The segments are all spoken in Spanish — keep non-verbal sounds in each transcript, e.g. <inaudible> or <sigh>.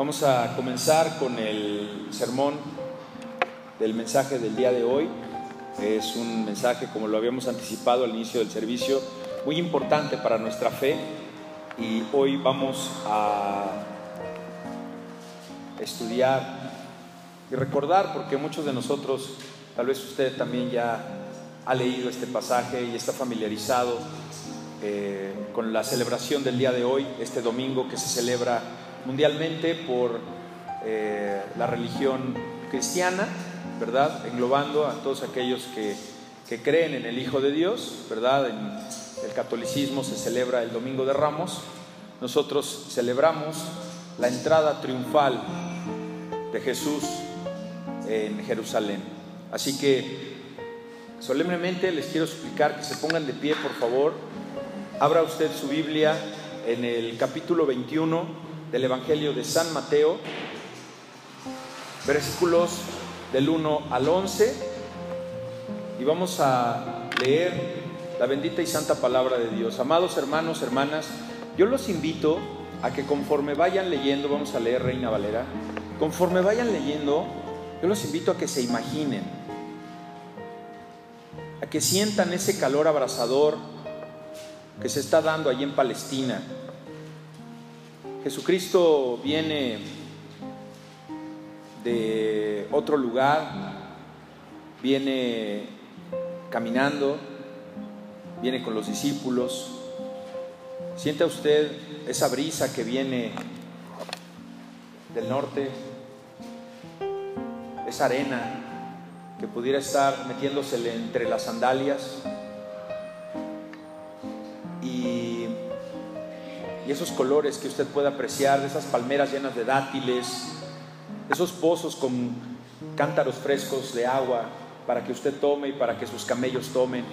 Vamos a comenzar con el sermón del mensaje del día de hoy. Es un mensaje, como lo habíamos anticipado al inicio del servicio, muy importante para nuestra fe y hoy vamos a estudiar y recordar, porque muchos de nosotros, tal vez usted también ya ha leído este pasaje y está familiarizado eh, con la celebración del día de hoy, este domingo que se celebra mundialmente por eh, la religión cristiana, ¿verdad? Englobando a todos aquellos que, que, creen en el Hijo de Dios, ¿verdad? En el catolicismo se celebra el Domingo de Ramos. Nosotros celebramos la entrada triunfal de Jesús en Jerusalén. Así que solemnemente les quiero explicar que se pongan de pie, por favor. Abra usted su Biblia en el capítulo 21 del Evangelio de San Mateo, versículos del 1 al 11, y vamos a leer la bendita y santa palabra de Dios. Amados hermanos, hermanas, yo los invito a que conforme vayan leyendo, vamos a leer Reina Valera, conforme vayan leyendo, yo los invito a que se imaginen, a que sientan ese calor abrasador que se está dando allí en Palestina. Jesucristo viene de otro lugar, viene caminando, viene con los discípulos. Sienta usted esa brisa que viene del norte, esa arena que pudiera estar metiéndosele entre las sandalias esos colores que usted puede apreciar esas palmeras llenas de dátiles, esos pozos con cántaros frescos de agua para que usted tome y para que sus camellos tomen.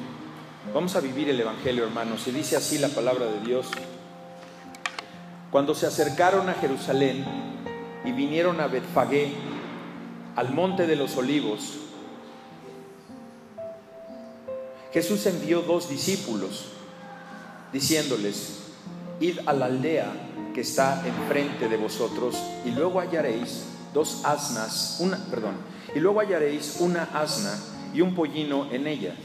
Vamos a vivir el Evangelio, hermanos, y dice así la palabra de Dios. Cuando se acercaron a Jerusalén y vinieron a Betfagé, al monte de los olivos, Jesús envió dos discípulos, diciéndoles, id a la aldea que está enfrente de vosotros, y luego hallaréis dos asnas, una, perdón, y luego hallaréis una asna y un pollino en ella.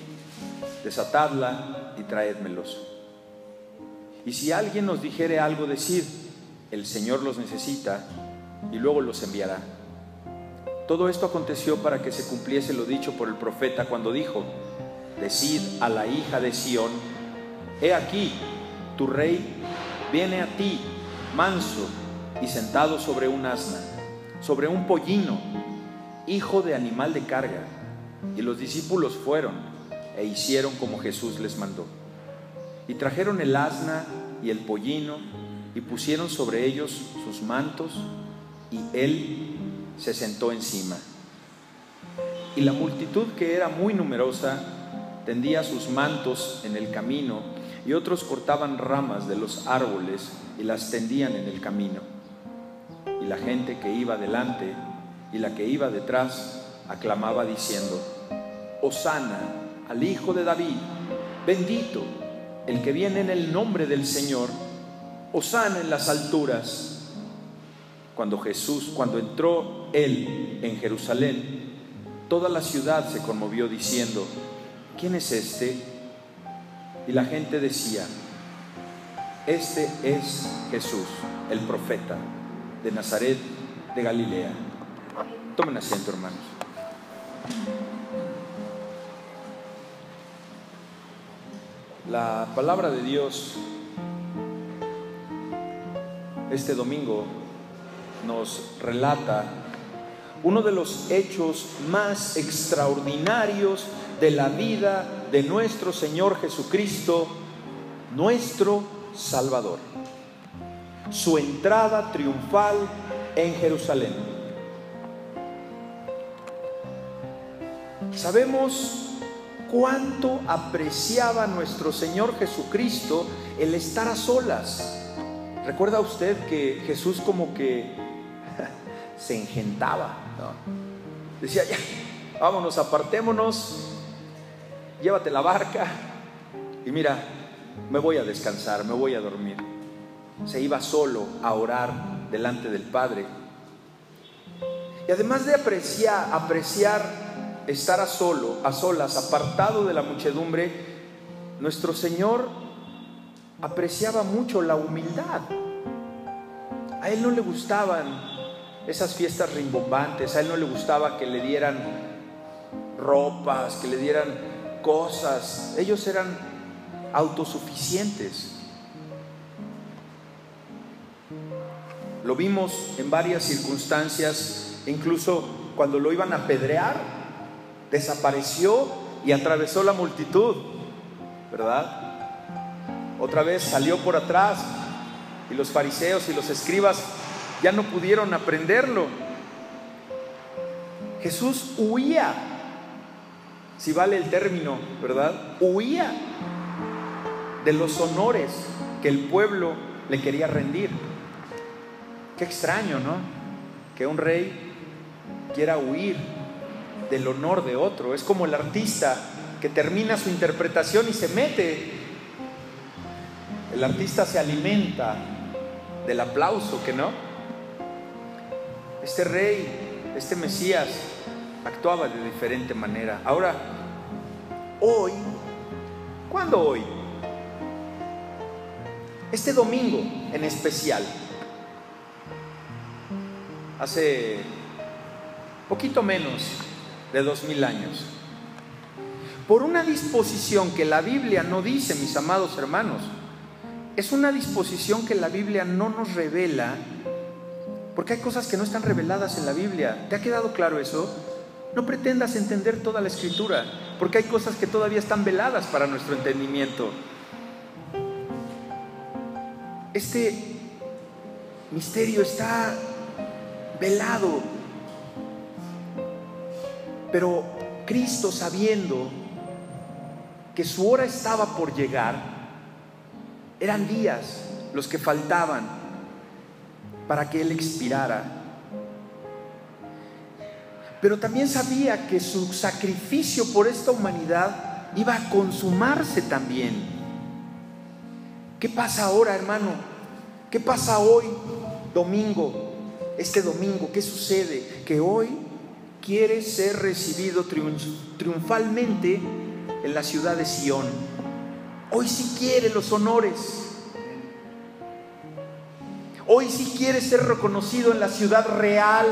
Desatadla y traédmelos. Y si alguien nos dijere algo, decid, el Señor los necesita, y luego los enviará. Todo esto aconteció para que se cumpliese lo dicho por el profeta cuando dijo, decid a la hija de Sión, he aquí, tu rey viene a ti, manso y sentado sobre un asna, sobre un pollino, hijo de animal de carga. Y los discípulos fueron e hicieron como Jesús les mandó. Y trajeron el asna y el pollino y pusieron sobre ellos sus mantos y él se sentó encima. Y la multitud que era muy numerosa tendía sus mantos en el camino y otros cortaban ramas de los árboles y las tendían en el camino. Y la gente que iba delante y la que iba detrás aclamaba diciendo, Osana al Hijo de David, bendito el que viene en el nombre del Señor, Osana en las alturas. Cuando Jesús, cuando entró él en Jerusalén, toda la ciudad se conmovió diciendo, ¿quién es este? Y la gente decía, este es Jesús, el profeta de Nazaret de Galilea. Tomen asiento, hermanos. La palabra de Dios este domingo nos relata uno de los hechos más extraordinarios de la vida de nuestro Señor Jesucristo, nuestro Salvador. Su entrada triunfal en Jerusalén. Sabemos cuánto apreciaba nuestro Señor Jesucristo el estar a solas. ¿Recuerda usted que Jesús como que <laughs> se engentaba? Decía, ya, vámonos, apartémonos, llévate la barca y mira, me voy a descansar, me voy a dormir. Se iba solo a orar delante del Padre Y además de apreciar, apreciar estar a solo, a solas, apartado de la muchedumbre, nuestro Señor apreciaba mucho la humildad. A él no le gustaban esas fiestas rimbombantes, a él no le gustaba que le dieran ropas, que le dieran cosas. Ellos eran autosuficientes. Lo vimos en varias circunstancias, incluso cuando lo iban a apedrear, desapareció y atravesó la multitud, ¿verdad? Otra vez salió por atrás y los fariseos y los escribas ya no pudieron aprenderlo. Jesús huía, si vale el término, ¿verdad? Huía de los honores que el pueblo le quería rendir. Qué extraño, ¿no? Que un rey quiera huir del honor de otro. Es como el artista que termina su interpretación y se mete. El artista se alimenta del aplauso, que no? Este rey, este Mesías, actuaba de diferente manera. Ahora, hoy, ¿cuándo hoy? Este domingo en especial, hace poquito menos de dos mil años, por una disposición que la Biblia no dice, mis amados hermanos, es una disposición que la Biblia no nos revela, porque hay cosas que no están reveladas en la Biblia. ¿Te ha quedado claro eso? No pretendas entender toda la escritura, porque hay cosas que todavía están veladas para nuestro entendimiento. Este misterio está velado. Pero Cristo sabiendo que su hora estaba por llegar, eran días los que faltaban para que Él expirara. Pero también sabía que su sacrificio por esta humanidad iba a consumarse también. ¿Qué pasa ahora, hermano? ¿Qué pasa hoy, domingo? este domingo, ¿qué sucede? Que hoy quiere ser recibido triunfalmente en la ciudad de Sión. Hoy sí quiere los honores. Hoy sí quiere ser reconocido en la ciudad real.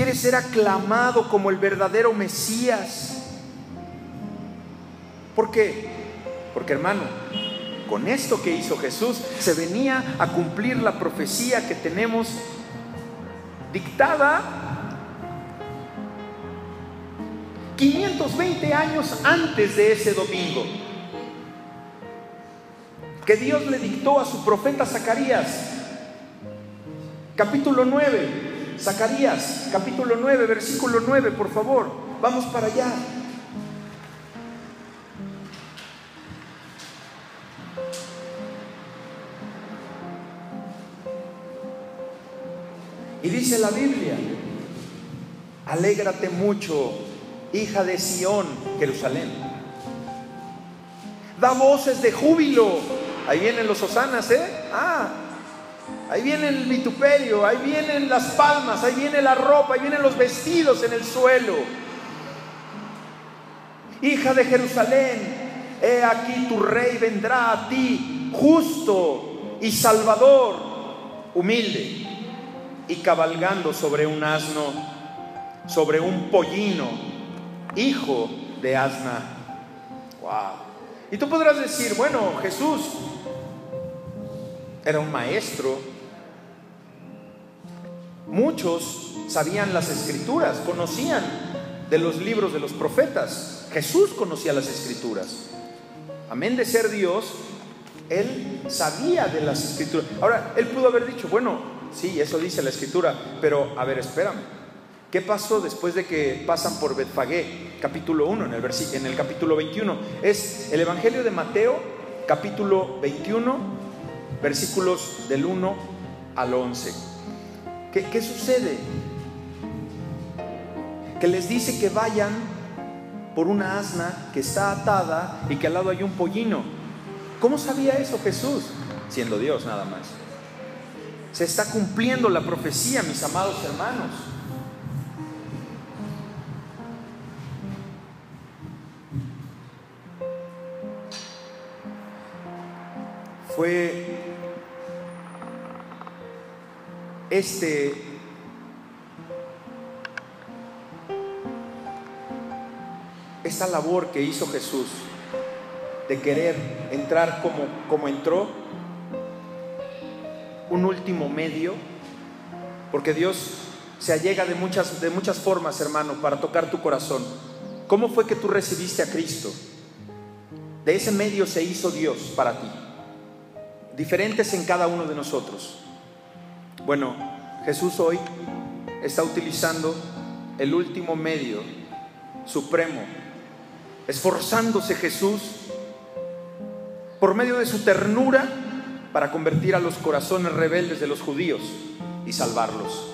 Quiere ser aclamado como el verdadero Mesías. ¿Por qué? Porque hermano, con esto que hizo Jesús, se venía a cumplir la profecía que tenemos dictada 520 años antes de ese domingo, que Dios le dictó a su profeta Zacarías, capítulo 9, Zacarías, capítulo 9, versículo 9, por favor, vamos para allá. Y dice la Biblia, alégrate mucho, hija de Sión, Jerusalén. Da voces de júbilo. Ahí vienen los hosanas, ¿eh? Ah, ahí viene el vituperio, ahí vienen las palmas, ahí viene la ropa, ahí vienen los vestidos en el suelo. Hija de Jerusalén, he aquí tu rey vendrá a ti, justo y salvador, humilde y cabalgando sobre un asno, sobre un pollino, hijo de asna. Wow. Y tú podrás decir, bueno, Jesús era un maestro. Muchos sabían las escrituras, conocían de los libros de los profetas. Jesús conocía las escrituras. Amén de ser Dios, él sabía de las escrituras. Ahora, él pudo haber dicho, bueno, Sí, eso dice la escritura, pero a ver, espérame. ¿Qué pasó después de que pasan por Betfagé? Capítulo 1, en el, en el capítulo 21. Es el Evangelio de Mateo, capítulo 21, versículos del 1 al 11. ¿Qué, qué sucede? Que les dice que vayan por una asna que está atada y que al lado hay un pollino. ¿Cómo sabía eso Jesús? Siendo Dios nada más. Se está cumpliendo la profecía, mis amados hermanos. Fue este esta labor que hizo Jesús de querer entrar como, como entró, un último medio, porque Dios se allega de muchas, de muchas formas, hermano, para tocar tu corazón. ¿Cómo fue que tú recibiste a Cristo? De ese medio se hizo Dios para ti, diferentes en cada uno de nosotros. Bueno, Jesús hoy está utilizando el último medio supremo, esforzándose Jesús por medio de su ternura para convertir a los corazones rebeldes de los judíos y salvarlos.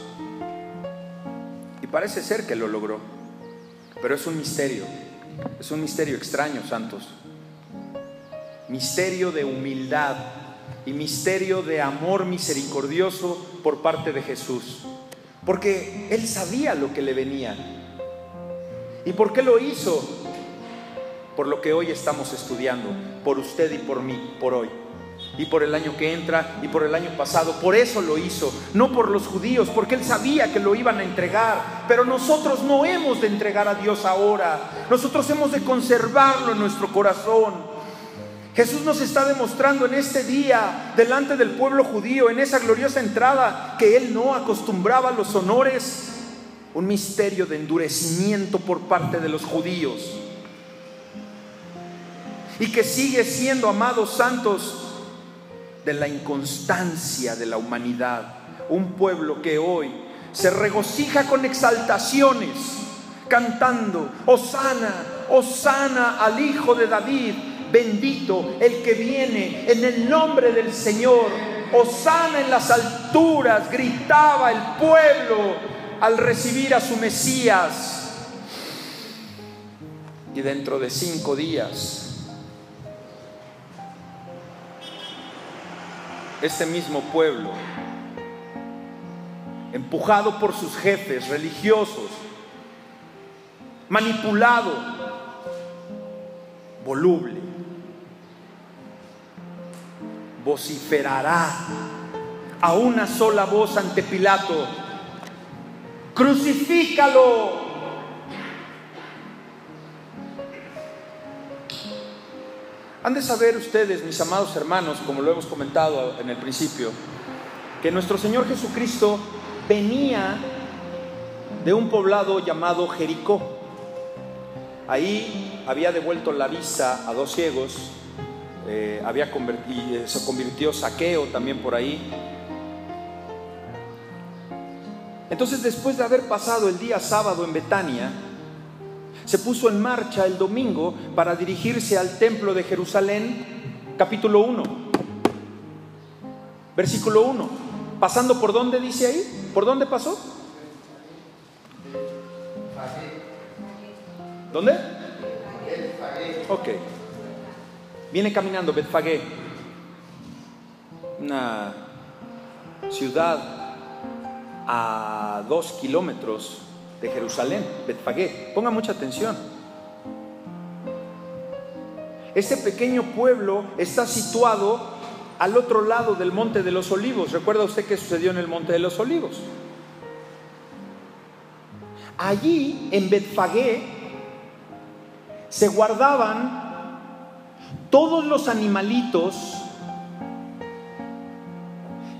Y parece ser que lo logró, pero es un misterio, es un misterio extraño, santos. Misterio de humildad y misterio de amor misericordioso por parte de Jesús. Porque Él sabía lo que le venía. ¿Y por qué lo hizo? Por lo que hoy estamos estudiando, por usted y por mí, por hoy. Y por el año que entra y por el año pasado. Por eso lo hizo. No por los judíos, porque Él sabía que lo iban a entregar. Pero nosotros no hemos de entregar a Dios ahora. Nosotros hemos de conservarlo en nuestro corazón. Jesús nos está demostrando en este día, delante del pueblo judío, en esa gloriosa entrada, que Él no acostumbraba a los honores, un misterio de endurecimiento por parte de los judíos. Y que sigue siendo, amados santos, de la inconstancia de la humanidad. Un pueblo que hoy se regocija con exaltaciones, cantando, Osana, Osana al Hijo de David bendito el que viene en el nombre del Señor. Osana en las alturas, gritaba el pueblo al recibir a su Mesías. Y dentro de cinco días, este mismo pueblo, empujado por sus jefes religiosos, manipulado, voluble, vociferará a una sola voz ante Pilato, crucifícalo. Han de saber ustedes, mis amados hermanos, como lo hemos comentado en el principio, que nuestro Señor Jesucristo venía de un poblado llamado Jericó. Ahí había devuelto la vista a dos ciegos eh, había convertido, se convirtió saqueo también por ahí. Entonces después de haber pasado el día sábado en Betania, se puso en marcha el domingo para dirigirse al templo de Jerusalén, capítulo 1, versículo 1. ¿Pasando por dónde dice ahí? ¿Por dónde pasó? ¿Dónde? Ok. Viene caminando Betfagé, una ciudad a dos kilómetros de Jerusalén, Betfagé. Ponga mucha atención. Este pequeño pueblo está situado al otro lado del Monte de los Olivos. ¿Recuerda usted qué sucedió en el Monte de los Olivos? Allí, en Betfagé, se guardaban todos los animalitos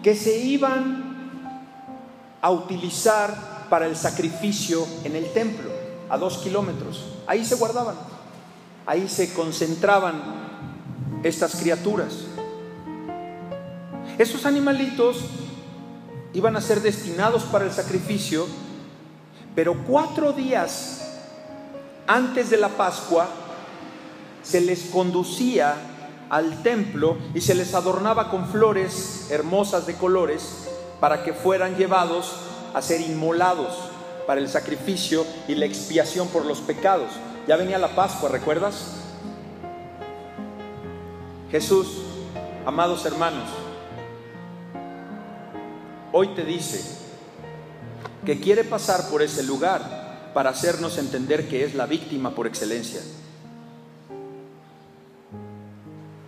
que se iban a utilizar para el sacrificio en el templo, a dos kilómetros. Ahí se guardaban, ahí se concentraban estas criaturas. Esos animalitos iban a ser destinados para el sacrificio, pero cuatro días antes de la Pascua, se les conducía al templo y se les adornaba con flores hermosas de colores para que fueran llevados a ser inmolados para el sacrificio y la expiación por los pecados. Ya venía la Pascua, ¿recuerdas? Jesús, amados hermanos, hoy te dice que quiere pasar por ese lugar para hacernos entender que es la víctima por excelencia.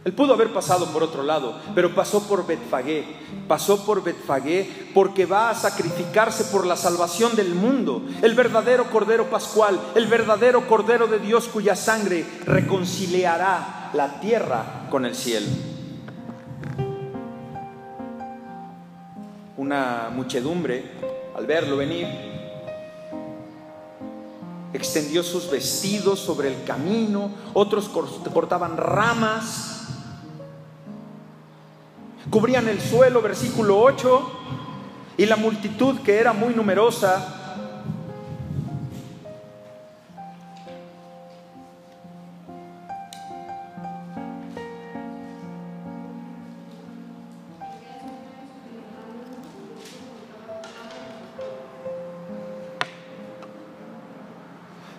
Él pudo haber pasado por otro lado, pero pasó por Betfagé. Pasó por Betfagé porque va a sacrificarse por la salvación del mundo. El verdadero Cordero Pascual, el verdadero Cordero de Dios cuya sangre reconciliará la tierra con el cielo. Una muchedumbre, al verlo venir, extendió sus vestidos sobre el camino, otros cortaban ramas cubrían el suelo, versículo 8, y la multitud que era muy numerosa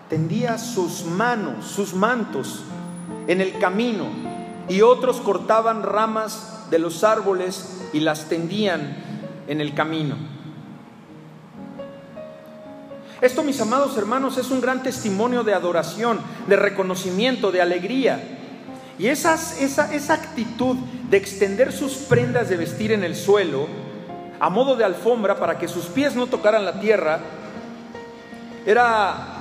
tendía sus manos, sus mantos en el camino y otros cortaban ramas de los árboles y las tendían en el camino. Esto, mis amados hermanos, es un gran testimonio de adoración, de reconocimiento, de alegría. Y esa, esa actitud de extender sus prendas de vestir en el suelo, a modo de alfombra para que sus pies no tocaran la tierra, era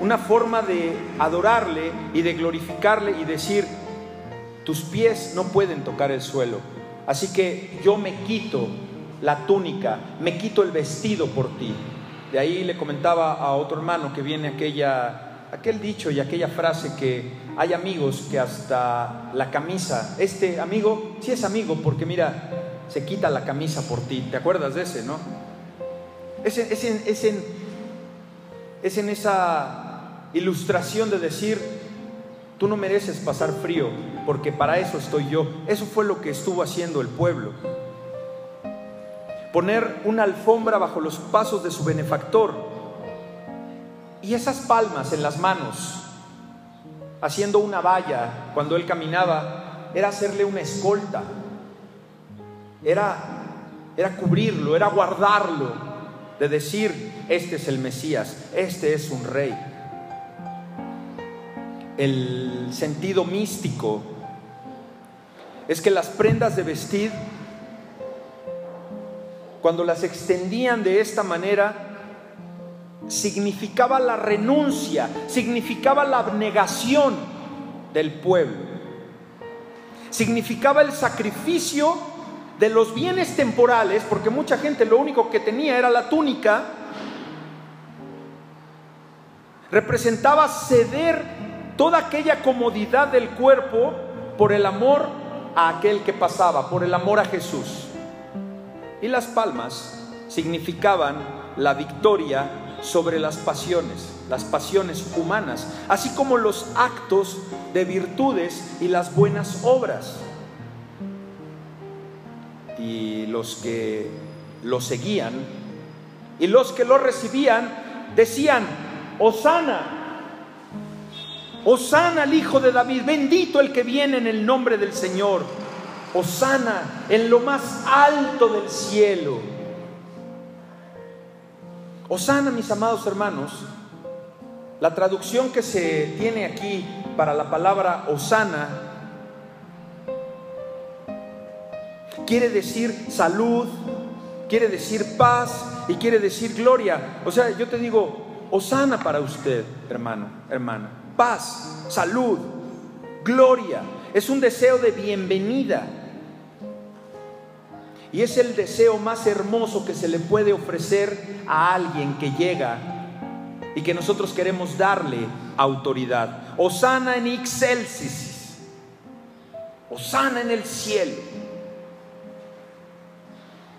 una forma de adorarle y de glorificarle y decir, tus pies no pueden tocar el suelo. Así que yo me quito la túnica, me quito el vestido por ti. De ahí le comentaba a otro hermano que viene aquella, aquel dicho y aquella frase que hay amigos que hasta la camisa, este amigo, sí es amigo porque mira, se quita la camisa por ti. ¿Te acuerdas de ese, no? Es es en, es en esa ilustración de decir, Tú no mereces pasar frío, porque para eso estoy yo. Eso fue lo que estuvo haciendo el pueblo. Poner una alfombra bajo los pasos de su benefactor. Y esas palmas en las manos, haciendo una valla cuando él caminaba, era hacerle una escolta. Era, era cubrirlo, era guardarlo, de decir, este es el Mesías, este es un rey el sentido místico es que las prendas de vestir, cuando las extendían de esta manera, significaba la renuncia, significaba la abnegación del pueblo, significaba el sacrificio de los bienes temporales, porque mucha gente lo único que tenía era la túnica, representaba ceder toda aquella comodidad del cuerpo por el amor a aquel que pasaba, por el amor a Jesús. Y las palmas significaban la victoria sobre las pasiones, las pasiones humanas, así como los actos de virtudes y las buenas obras. Y los que lo seguían y los que lo recibían decían, Osana, Osana al Hijo de David, bendito el que viene en el nombre del Señor. Osana en lo más alto del cielo. Osana, mis amados hermanos, la traducción que se tiene aquí para la palabra Osana quiere decir salud, quiere decir paz y quiere decir gloria. O sea, yo te digo, Osana para usted, hermano, hermana paz, salud, gloria. Es un deseo de bienvenida. Y es el deseo más hermoso que se le puede ofrecer a alguien que llega y que nosotros queremos darle autoridad. Osana en excelsis. Osana en el cielo.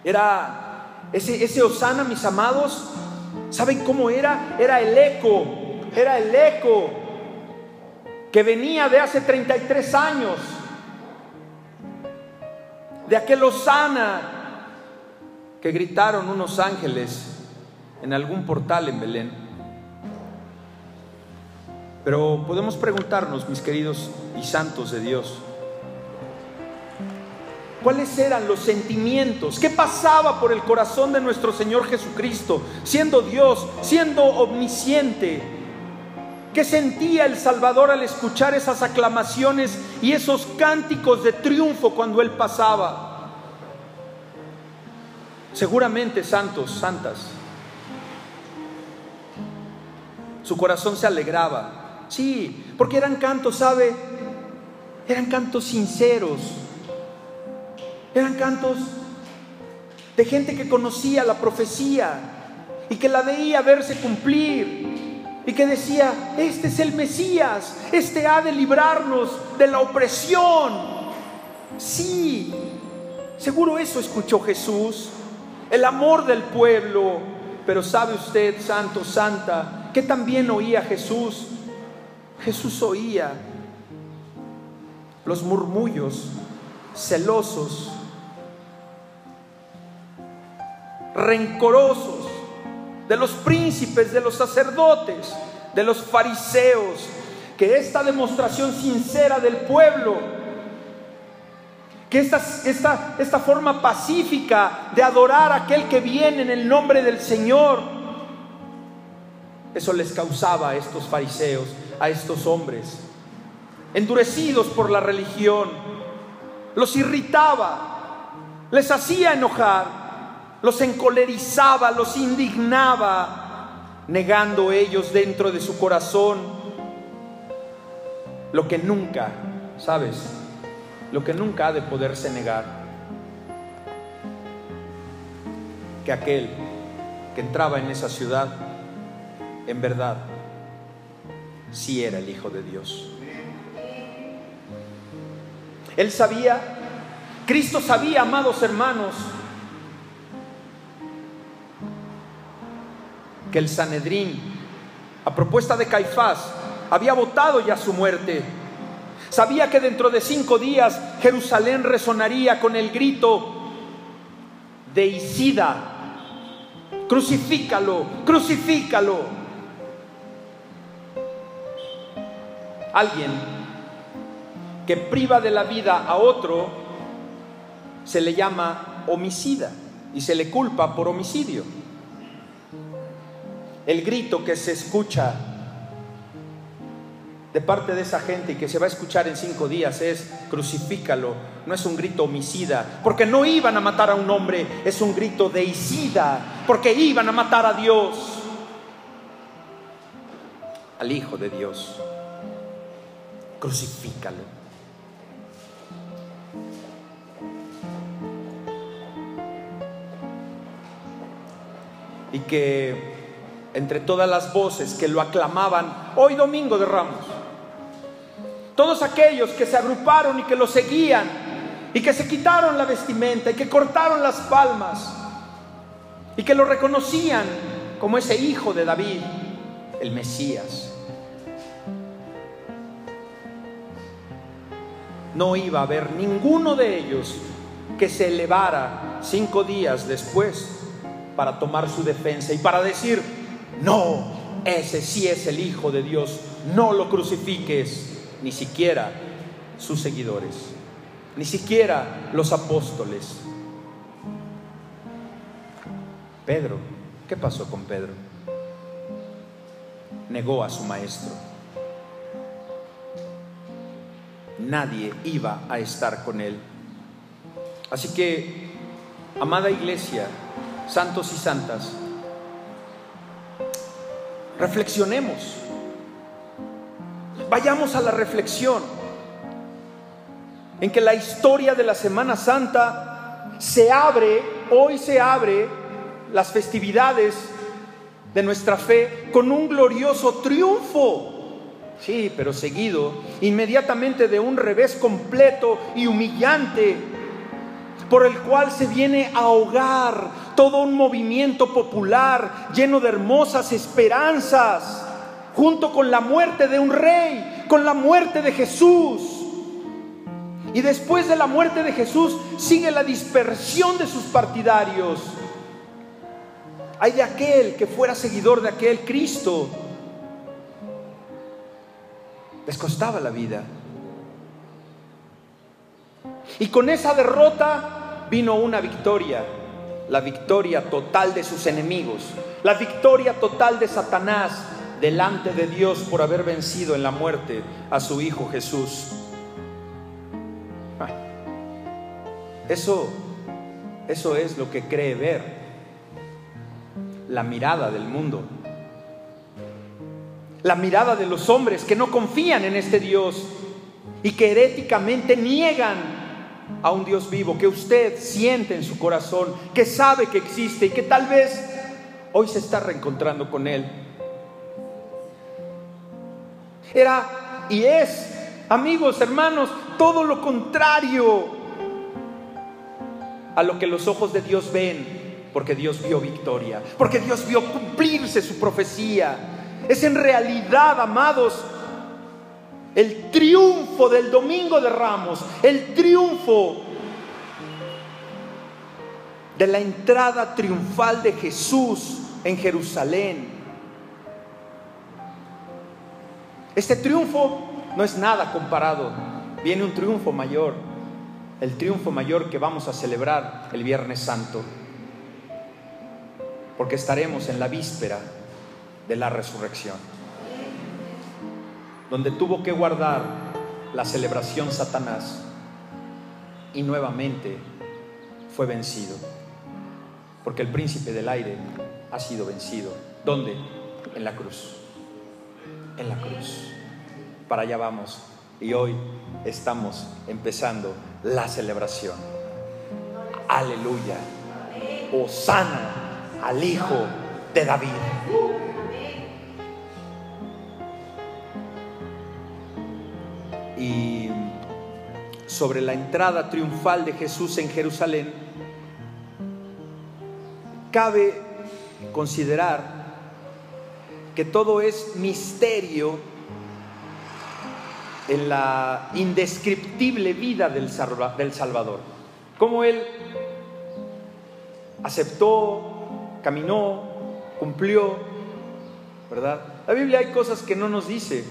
Era ese, ese Osana, mis amados, ¿saben cómo era? Era el eco, era el eco que venía de hace 33 años, de aquel Osana que gritaron unos ángeles en algún portal en Belén. Pero podemos preguntarnos, mis queridos y santos de Dios, cuáles eran los sentimientos, qué pasaba por el corazón de nuestro Señor Jesucristo, siendo Dios, siendo omnisciente. ¿Qué sentía el Salvador al escuchar esas aclamaciones y esos cánticos de triunfo cuando Él pasaba? Seguramente santos, santas. Su corazón se alegraba. Sí, porque eran cantos, ¿sabe? Eran cantos sinceros, eran cantos de gente que conocía la profecía y que la veía verse cumplir y que decía, este es el Mesías, este ha de librarnos de la opresión. Sí, seguro eso escuchó Jesús, el amor del pueblo, pero sabe usted, santo, santa, que también oía Jesús. Jesús oía los murmullos celosos rencorosos de los príncipes, de los sacerdotes, de los fariseos, que esta demostración sincera del pueblo, que esta, esta, esta forma pacífica de adorar a aquel que viene en el nombre del Señor, eso les causaba a estos fariseos, a estos hombres, endurecidos por la religión, los irritaba, les hacía enojar los encolerizaba, los indignaba, negando ellos dentro de su corazón lo que nunca, ¿sabes? Lo que nunca ha de poderse negar. Que aquel que entraba en esa ciudad, en verdad, sí era el Hijo de Dios. Él sabía, Cristo sabía, amados hermanos, que el Sanedrín, a propuesta de Caifás, había votado ya su muerte. Sabía que dentro de cinco días Jerusalén resonaría con el grito de Isida, crucifícalo, crucifícalo. Alguien que priva de la vida a otro se le llama homicida y se le culpa por homicidio. El grito que se escucha de parte de esa gente y que se va a escuchar en cinco días es crucifícalo. No es un grito homicida, porque no iban a matar a un hombre, es un grito de deicida, porque iban a matar a Dios, al Hijo de Dios. Crucifícalo. Y que entre todas las voces que lo aclamaban hoy domingo de Ramos. Todos aquellos que se agruparon y que lo seguían y que se quitaron la vestimenta y que cortaron las palmas y que lo reconocían como ese hijo de David, el Mesías. No iba a haber ninguno de ellos que se elevara cinco días después para tomar su defensa y para decir, no, ese sí es el Hijo de Dios. No lo crucifiques, ni siquiera sus seguidores, ni siquiera los apóstoles. Pedro, ¿qué pasó con Pedro? Negó a su maestro. Nadie iba a estar con él. Así que, amada iglesia, santos y santas, Reflexionemos. Vayamos a la reflexión en que la historia de la Semana Santa se abre, hoy se abre las festividades de nuestra fe con un glorioso triunfo. Sí, pero seguido inmediatamente de un revés completo y humillante por el cual se viene a ahogar todo un movimiento popular lleno de hermosas esperanzas, junto con la muerte de un rey, con la muerte de Jesús. Y después de la muerte de Jesús sigue la dispersión de sus partidarios. Hay de aquel que fuera seguidor de aquel Cristo. Les costaba la vida. Y con esa derrota vino una victoria, la victoria total de sus enemigos, la victoria total de Satanás delante de Dios por haber vencido en la muerte a su Hijo Jesús. Eso, eso es lo que cree ver la mirada del mundo, la mirada de los hombres que no confían en este Dios y que heréticamente niegan a un Dios vivo que usted siente en su corazón, que sabe que existe y que tal vez hoy se está reencontrando con Él. Era y es, amigos, hermanos, todo lo contrario a lo que los ojos de Dios ven, porque Dios vio victoria, porque Dios vio cumplirse su profecía. Es en realidad, amados, el triunfo del domingo de Ramos, el triunfo de la entrada triunfal de Jesús en Jerusalén. Este triunfo no es nada comparado, viene un triunfo mayor, el triunfo mayor que vamos a celebrar el Viernes Santo, porque estaremos en la víspera de la resurrección donde tuvo que guardar la celebración Satanás y nuevamente fue vencido. Porque el príncipe del aire ha sido vencido. ¿Dónde? En la cruz. En la cruz. Para allá vamos. Y hoy estamos empezando la celebración. Aleluya. Osana al Hijo de David. Y sobre la entrada triunfal de Jesús en Jerusalén, cabe considerar que todo es misterio en la indescriptible vida del Salvador. Cómo Él aceptó, caminó, cumplió, ¿verdad? La Biblia hay cosas que no nos dice,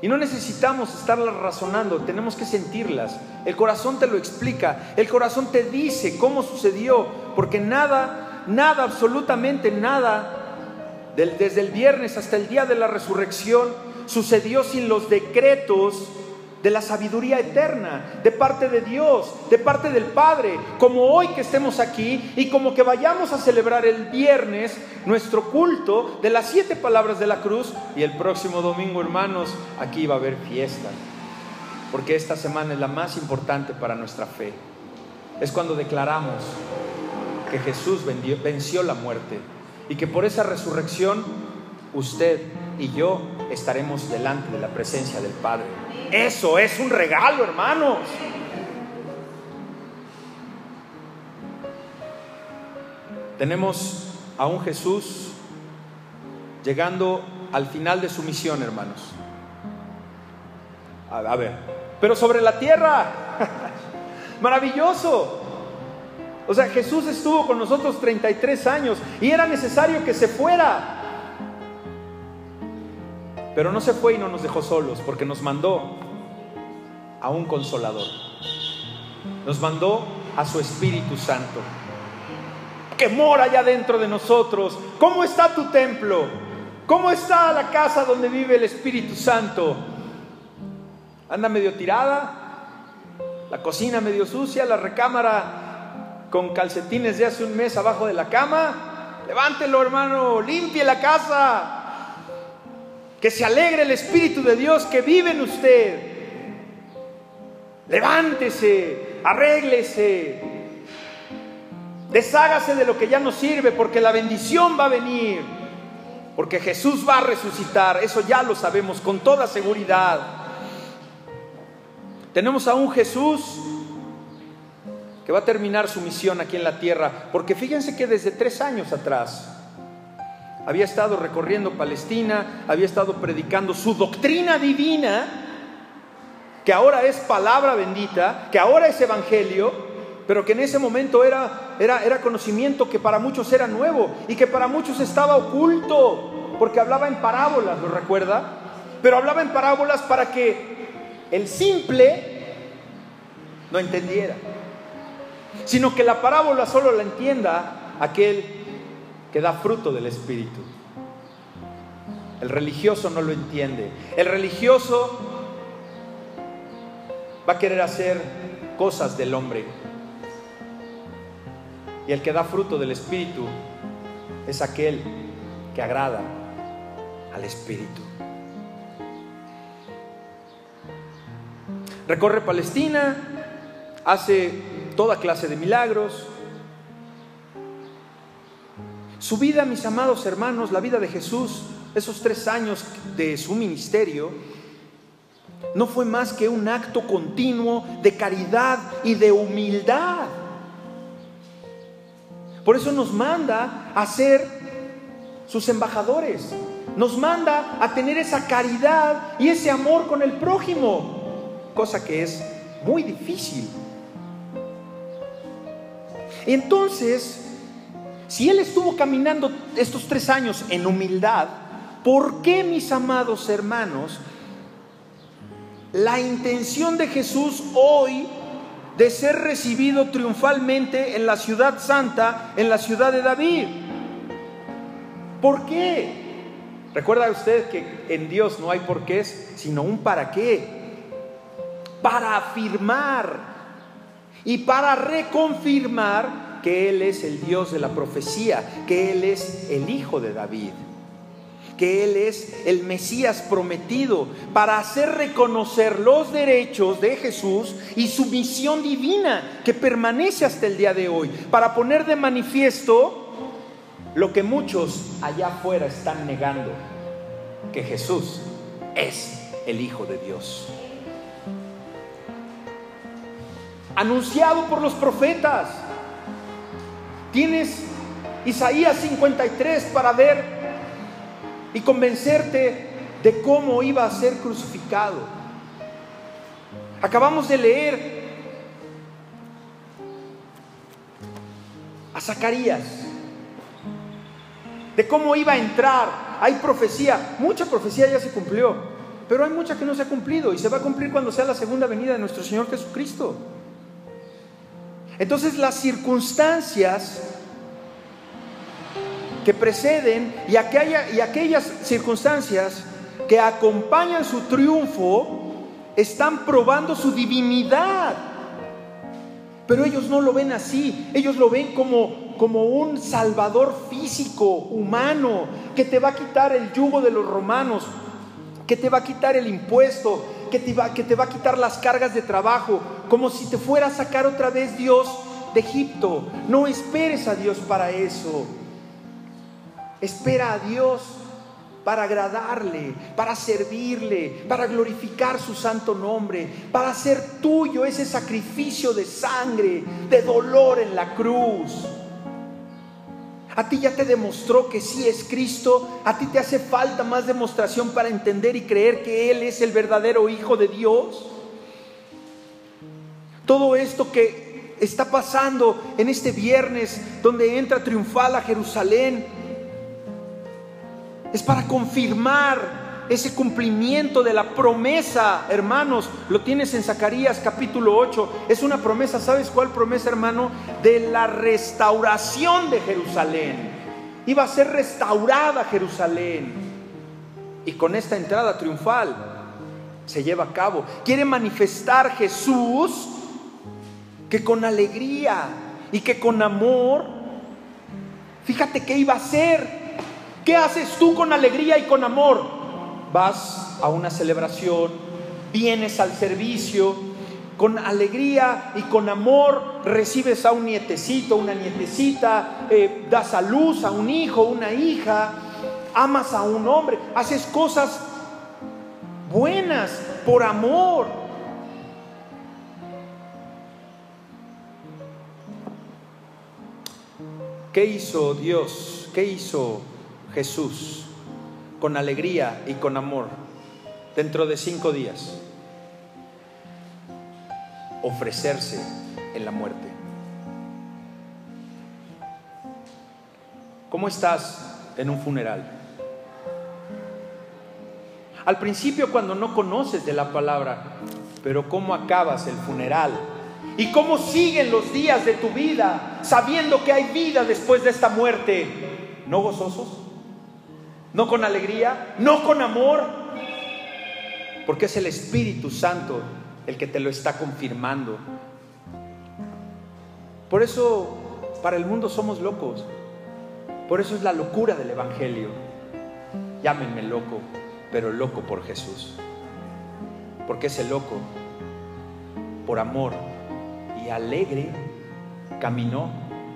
y no necesitamos estarlas razonando, tenemos que sentirlas. El corazón te lo explica, el corazón te dice cómo sucedió, porque nada, nada, absolutamente nada, desde el viernes hasta el día de la resurrección, sucedió sin los decretos de la sabiduría eterna, de parte de Dios, de parte del Padre, como hoy que estemos aquí y como que vayamos a celebrar el viernes nuestro culto de las siete palabras de la cruz y el próximo domingo, hermanos, aquí va a haber fiesta, porque esta semana es la más importante para nuestra fe. Es cuando declaramos que Jesús venció la muerte y que por esa resurrección usted y yo estaremos delante de la presencia del Padre. Eso es un regalo, hermanos. Tenemos a un Jesús llegando al final de su misión, hermanos. A, ver, pero sobre la tierra, <laughs> maravilloso. O sea, Jesús estuvo con nosotros 33 años y era necesario que se fuera pero no se fue y no nos dejó solos, porque nos mandó a un consolador. Nos mandó a su Espíritu Santo, que mora allá dentro de nosotros. ¿Cómo está tu templo? ¿Cómo está la casa donde vive el Espíritu Santo? ¿Anda medio tirada? ¿La cocina medio sucia? ¿La recámara con calcetines de hace un mes abajo de la cama? Levántelo, hermano, limpie la casa. Que se alegre el Espíritu de Dios que vive en usted. Levántese, arréglese, deshágase de lo que ya no sirve porque la bendición va a venir. Porque Jesús va a resucitar, eso ya lo sabemos con toda seguridad. Tenemos a un Jesús que va a terminar su misión aquí en la tierra, porque fíjense que desde tres años atrás, había estado recorriendo Palestina, había estado predicando su doctrina divina, que ahora es palabra bendita, que ahora es evangelio, pero que en ese momento era, era, era conocimiento que para muchos era nuevo y que para muchos estaba oculto, porque hablaba en parábolas, ¿lo recuerda? Pero hablaba en parábolas para que el simple no entendiera, sino que la parábola solo la entienda aquel que da fruto del Espíritu. El religioso no lo entiende. El religioso va a querer hacer cosas del hombre. Y el que da fruto del Espíritu es aquel que agrada al Espíritu. Recorre Palestina, hace toda clase de milagros. Su vida, mis amados hermanos, la vida de Jesús, esos tres años de su ministerio, no fue más que un acto continuo de caridad y de humildad. Por eso nos manda a ser sus embajadores. Nos manda a tener esa caridad y ese amor con el prójimo, cosa que es muy difícil. Entonces, si Él estuvo caminando estos tres años en humildad, ¿por qué, mis amados hermanos, la intención de Jesús hoy de ser recibido triunfalmente en la ciudad santa, en la ciudad de David. ¿Por qué? Recuerda usted que en Dios no hay por qué, sino un para qué. Para afirmar y para reconfirmar que Él es el Dios de la profecía, que Él es el Hijo de David que Él es el Mesías prometido para hacer reconocer los derechos de Jesús y su misión divina que permanece hasta el día de hoy, para poner de manifiesto lo que muchos allá afuera están negando, que Jesús es el Hijo de Dios. Anunciado por los profetas. Tienes Isaías 53 para ver y convencerte de cómo iba a ser crucificado. Acabamos de leer a Zacarías, de cómo iba a entrar. Hay profecía, mucha profecía ya se cumplió, pero hay mucha que no se ha cumplido y se va a cumplir cuando sea la segunda venida de nuestro Señor Jesucristo. Entonces las circunstancias que preceden y, aquellas circunstancias que acompañan su triunfo están probando su divinidad. Pero ellos no lo ven así, ellos lo ven como un salvador físico, humano, que te va a quitar el yugo de los romanos, que te va a quitar el impuesto, que te va, que te va a quitar las cargas de trabajo, como si te fuera a sacar otra vez Dios de Egipto. No esperes a Dios para eso. Espera a Dios para agradarle, para servirle, para glorificar su santo nombre, para hacer tuyo ese sacrificio de sangre, de dolor en la cruz. A ti ya te demostró que sí es Cristo, a ti te hace falta más demostración para entender y creer que Él es el verdadero Hijo de Dios. Todo esto que está pasando en este viernes, donde entra triunfal a Jerusalén, es para confirmar ese cumplimiento de la promesa, hermanos. Lo tienes en Zacarías capítulo 8. Es una promesa, ¿sabes cuál promesa, hermano? De la restauración de Jerusalén. Iba a ser restaurada Jerusalén. Y con esta entrada triunfal se lleva a cabo. Quiere manifestar Jesús que con alegría y que con amor, fíjate qué iba a hacer ¿Qué haces tú con alegría y con amor? Vas a una celebración, vienes al servicio, con alegría y con amor recibes a un nietecito, una nietecita, eh, das a luz a un hijo, una hija, amas a un hombre, haces cosas buenas por amor. ¿Qué hizo Dios? ¿Qué hizo Jesús con alegría y con amor dentro de cinco días ofrecerse en la muerte. ¿Cómo estás en un funeral? Al principio cuando no conoces de la palabra, pero ¿cómo acabas el funeral? ¿Y cómo siguen los días de tu vida sabiendo que hay vida después de esta muerte? ¿No gozosos? ¿No con alegría? ¿No con amor? Porque es el Espíritu Santo el que te lo está confirmando. Por eso para el mundo somos locos. Por eso es la locura del Evangelio. Llámenme loco, pero loco por Jesús. Porque ese loco, por amor y alegre, caminó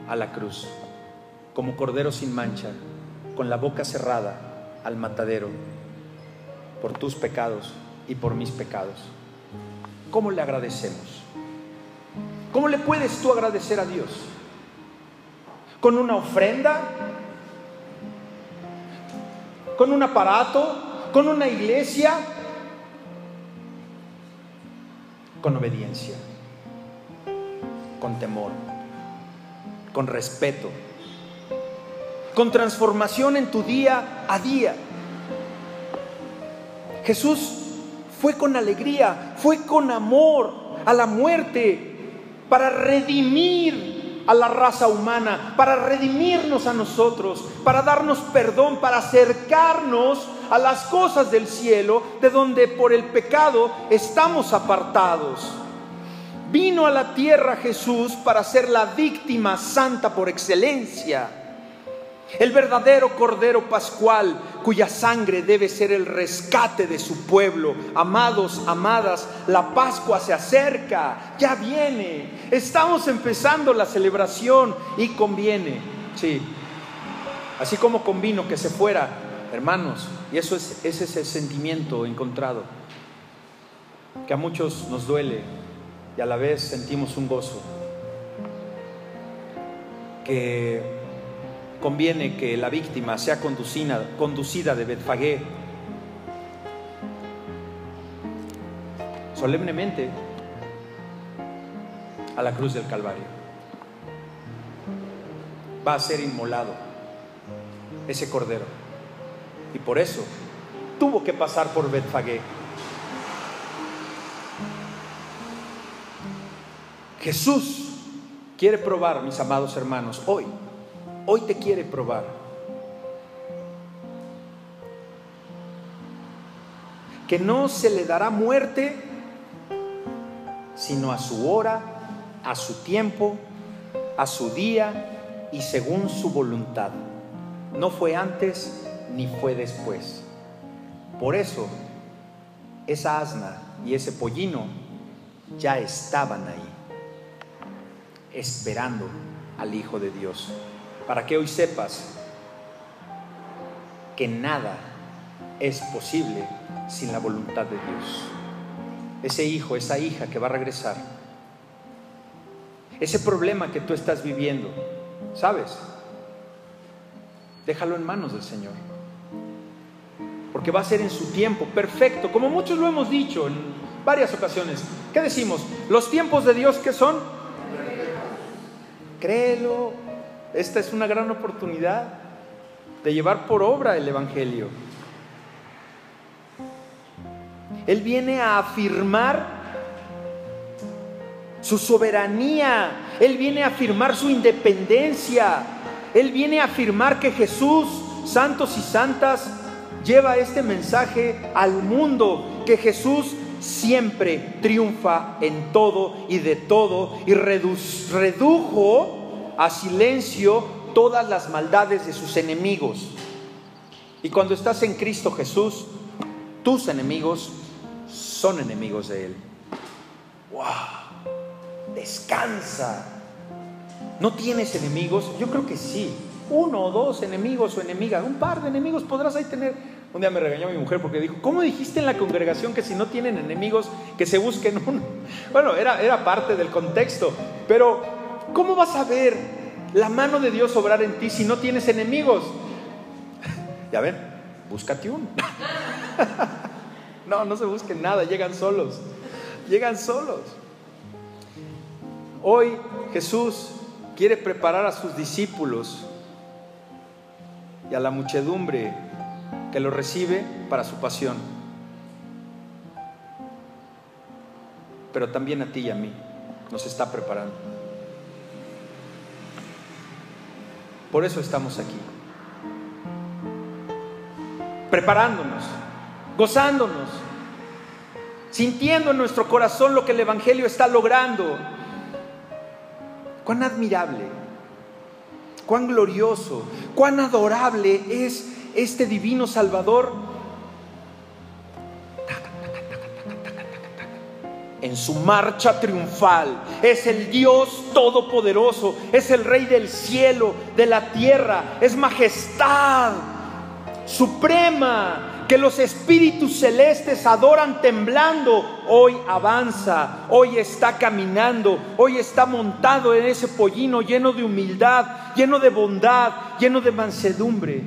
a la cruz, como cordero sin mancha, con la boca cerrada al matadero, por tus pecados y por mis pecados. ¿Cómo le agradecemos? ¿Cómo le puedes tú agradecer a Dios? ¿Con una ofrenda? ¿Con un aparato? ¿Con una iglesia? Con obediencia, con temor, con respeto, con transformación en tu día a día. Jesús fue con alegría, fue con amor a la muerte para redimir a la raza humana, para redimirnos a nosotros, para darnos perdón, para acercarnos a las cosas del cielo, de donde por el pecado estamos apartados. Vino a la tierra Jesús para ser la víctima santa por excelencia el verdadero Cordero Pascual, cuya sangre debe ser el rescate de su pueblo. Amados, amadas, la Pascua se acerca, ya viene. Estamos empezando la celebración y conviene, sí. Así como convino que se fuera, hermanos, y eso es, ese es el sentimiento encontrado, que a muchos nos duele y a la vez sentimos un gozo. Que conviene que la víctima sea conducida, conducida de Betfagé solemnemente a la cruz del Calvario. Va a ser inmolado ese cordero. Y por eso tuvo que pasar por Betfagé. Jesús quiere probar, mis amados hermanos, hoy hoy te quiere probar. Que no se le dará muerte, sino a su hora, a su tiempo, a su día y según su voluntad. No fue antes ni fue después. Por eso, esa asna y ese pollino ya estaban ahí, esperando al Hijo de Dios para que hoy sepas que nada es posible sin la voluntad de Dios. Ese hijo, esa hija que va a regresar, ese problema que tú estás viviendo, ¿sabes? Déjalo en manos del Señor. Porque va a ser en su tiempo perfecto, como muchos lo hemos dicho en varias ocasiones. ¿Qué decimos? Los tiempos de Dios, ¿qué son? Créelo, esta es una gran oportunidad de llevar por obra el Evangelio. Él viene a afirmar su soberanía, Él viene a afirmar su independencia, Él viene a afirmar que Jesús, santos y santas, lleva este mensaje al mundo, que Jesús siempre triunfa en todo y de todo y redujo a silencio todas las maldades de sus enemigos. Y cuando estás en Cristo Jesús, tus enemigos son enemigos de Él. ¡Wow! Descansa. ¿No tienes enemigos? Yo creo que sí. Uno o dos enemigos o enemigas. Un par de enemigos podrás ahí tener. Un día me regañó mi mujer porque dijo, ¿cómo dijiste en la congregación que si no tienen enemigos, que se busquen uno? <laughs> Bueno, era, era parte del contexto. Pero ¿Cómo vas a ver la mano de Dios obrar en ti si no tienes enemigos? <laughs> Ya ven, búscate uno. <laughs> No, no se busquen nada, llegan solos. Llegan solos. Hoy Jesús quiere preparar a sus discípulos y a la muchedumbre que lo recibe para su pasión. Pero también a ti y a mí. nos está preparando. Por eso estamos aquí. Preparándonos, gozándonos, sintiendo en nuestro corazón lo que el Evangelio está logrando. Cuán admirable, cuán glorioso, cuán adorable es este divino Salvador en su marcha triunfal. Es el Dios todopoderoso, es el Rey del cielo, de la tierra, es majestad suprema que los espíritus celestes adoran temblando. Hoy avanza, hoy está caminando, hoy está montado en ese pollino lleno de humildad, lleno de bondad, lleno de mansedumbre,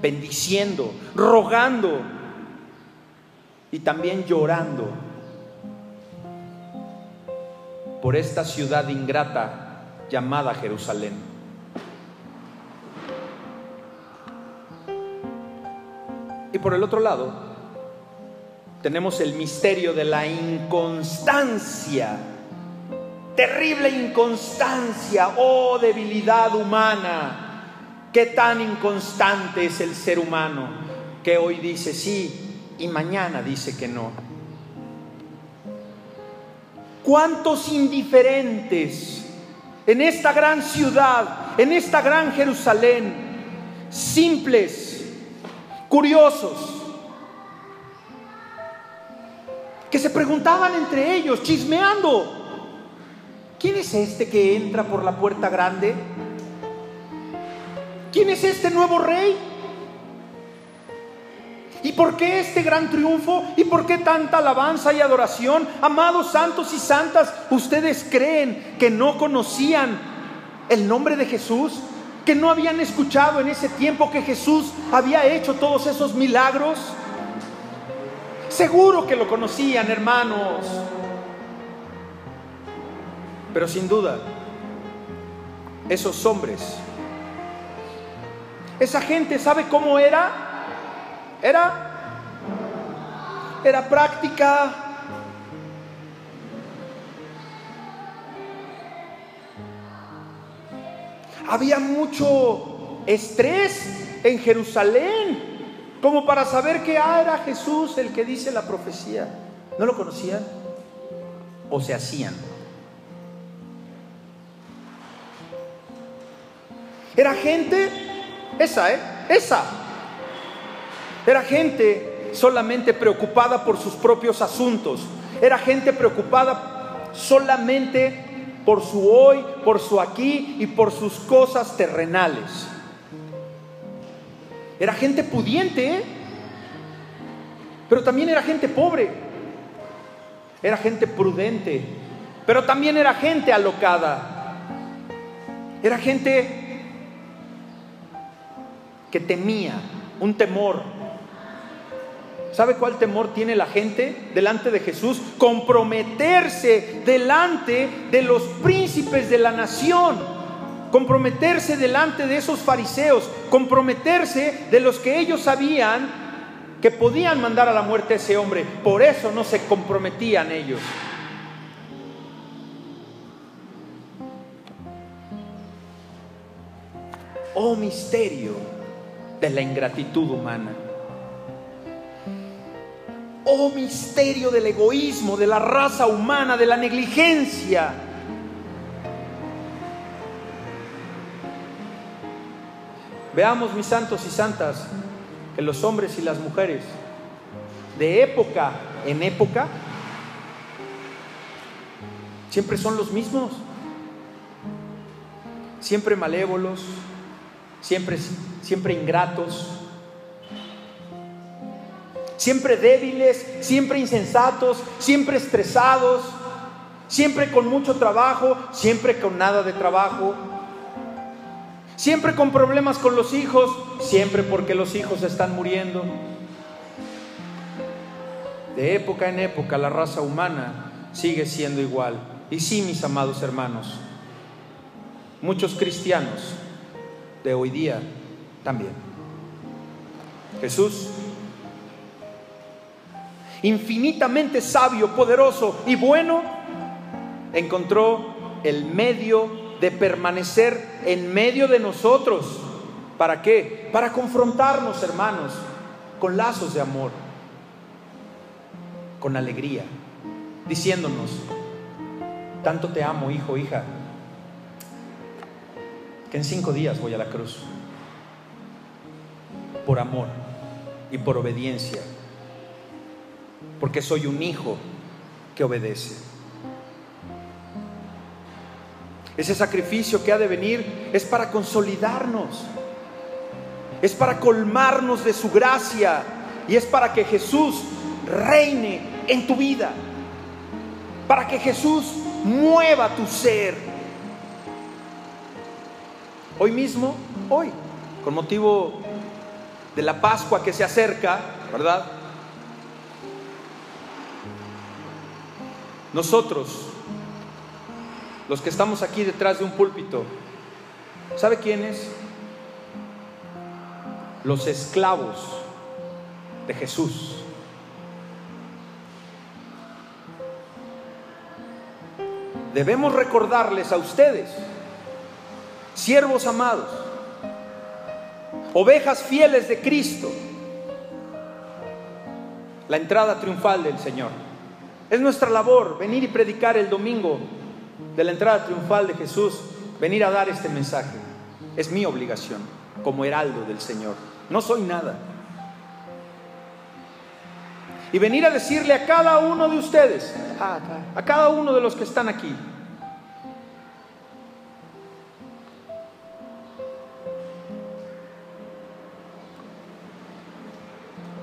bendiciendo, rogando y también llorando por esta ciudad ingrata llamada Jerusalén. Y por el otro lado, tenemos el misterio de la inconstancia, terrible inconstancia, oh debilidad humana. Qué tan inconstante es el ser humano que hoy dice sí y mañana dice que no. ¿Cuántos indiferentes en esta gran ciudad, en esta gran Jerusalén, simples, curiosos, que se preguntaban entre ellos, chismeando, ¿quién es este que entra por la puerta grande? ¿Quién es este nuevo rey? ¿Y por qué este gran triunfo? ¿Y por qué tanta alabanza y adoración? Amados santos y santas, ¿ustedes creen que no conocían el nombre de Jesús? ¿Que no habían escuchado en ese tiempo que Jesús había hecho todos esos milagros? Seguro que lo conocían, hermanos. Pero sin duda, esos hombres, esa gente, ¿sabe cómo era? Era, era práctica. Había mucho estrés en Jerusalén, como para saber que ah, era Jesús el que dice la profecía. ¿No lo conocían? ¿O se hacían? Era gente, esa, ¿eh? Esa, era gente solamente preocupada por sus propios asuntos. Era gente preocupada solamente por su hoy, por su aquí y por sus cosas terrenales. Era gente pudiente, ¿eh? pero también era gente pobre. Era gente prudente, pero también era gente alocada. Era gente que temía, un temor ¿Sabe cuál temor tiene la gente delante de Jesús? Comprometerse delante de los príncipes de la nación, comprometerse delante de esos fariseos, comprometerse de los que ellos sabían que podían mandar a la muerte a ese hombre. Por eso no se comprometían ellos. Oh misterio de la ingratitud humana. Oh misterio del egoísmo, de la raza humana, de la negligencia. Veamos, mis santos y santas, que los hombres y las mujeres, de época en época, siempre son los mismos, siempre malévolos, siempre, siempre ingratos, siempre débiles, siempre insensatos, siempre estresados, siempre con mucho trabajo, siempre con nada de trabajo, siempre con problemas con los hijos, siempre porque los hijos están muriendo. De época en época la raza humana sigue siendo igual. Y sí, mis amados hermanos, muchos cristianos de hoy día también. Jesús infinitamente sabio, poderoso y bueno, encontró el medio de permanecer en medio de nosotros. ¿Para qué? Para confrontarnos, hermanos, con lazos de amor, con alegría, diciéndonos, tanto te amo, hijo, hija, que en cinco días voy a la cruz, por amor y por obediencia, porque soy un hijo que obedece. Ese sacrificio que ha de venir es para consolidarnos, es para colmarnos de su gracia y es para que Jesús reine en tu vida, para que Jesús mueva tu ser. Hoy mismo, hoy, con motivo de la Pascua que se acerca, ¿verdad? Nosotros, los que estamos aquí detrás de un púlpito, ¿sabe quiénes? Los esclavos de Jesús. Debemos recordarles a ustedes, siervos amados, ovejas fieles de Cristo, la entrada triunfal del Señor. Es nuestra labor venir y predicar el domingo de la entrada triunfal de Jesús, venir a dar este mensaje. Es mi obligación como heraldo del Señor. No soy nada. Y venir a decirle a cada uno de ustedes, a cada uno de los que están aquí,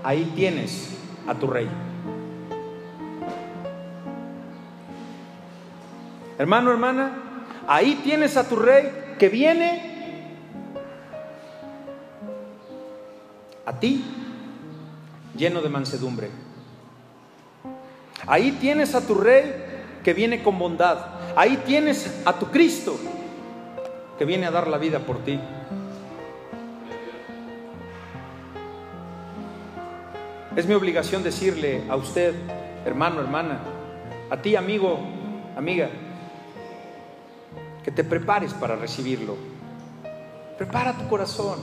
ahí tienes a tu rey. Hermano, hermana, ahí tienes a tu rey que viene a ti lleno de mansedumbre. Ahí tienes a tu rey que viene con bondad. Ahí tienes a tu Cristo que viene a dar la vida por ti. Es mi obligación decirle a usted, hermano, hermana, a ti, amigo, amiga, que te prepares para recibirlo. Prepara tu corazón.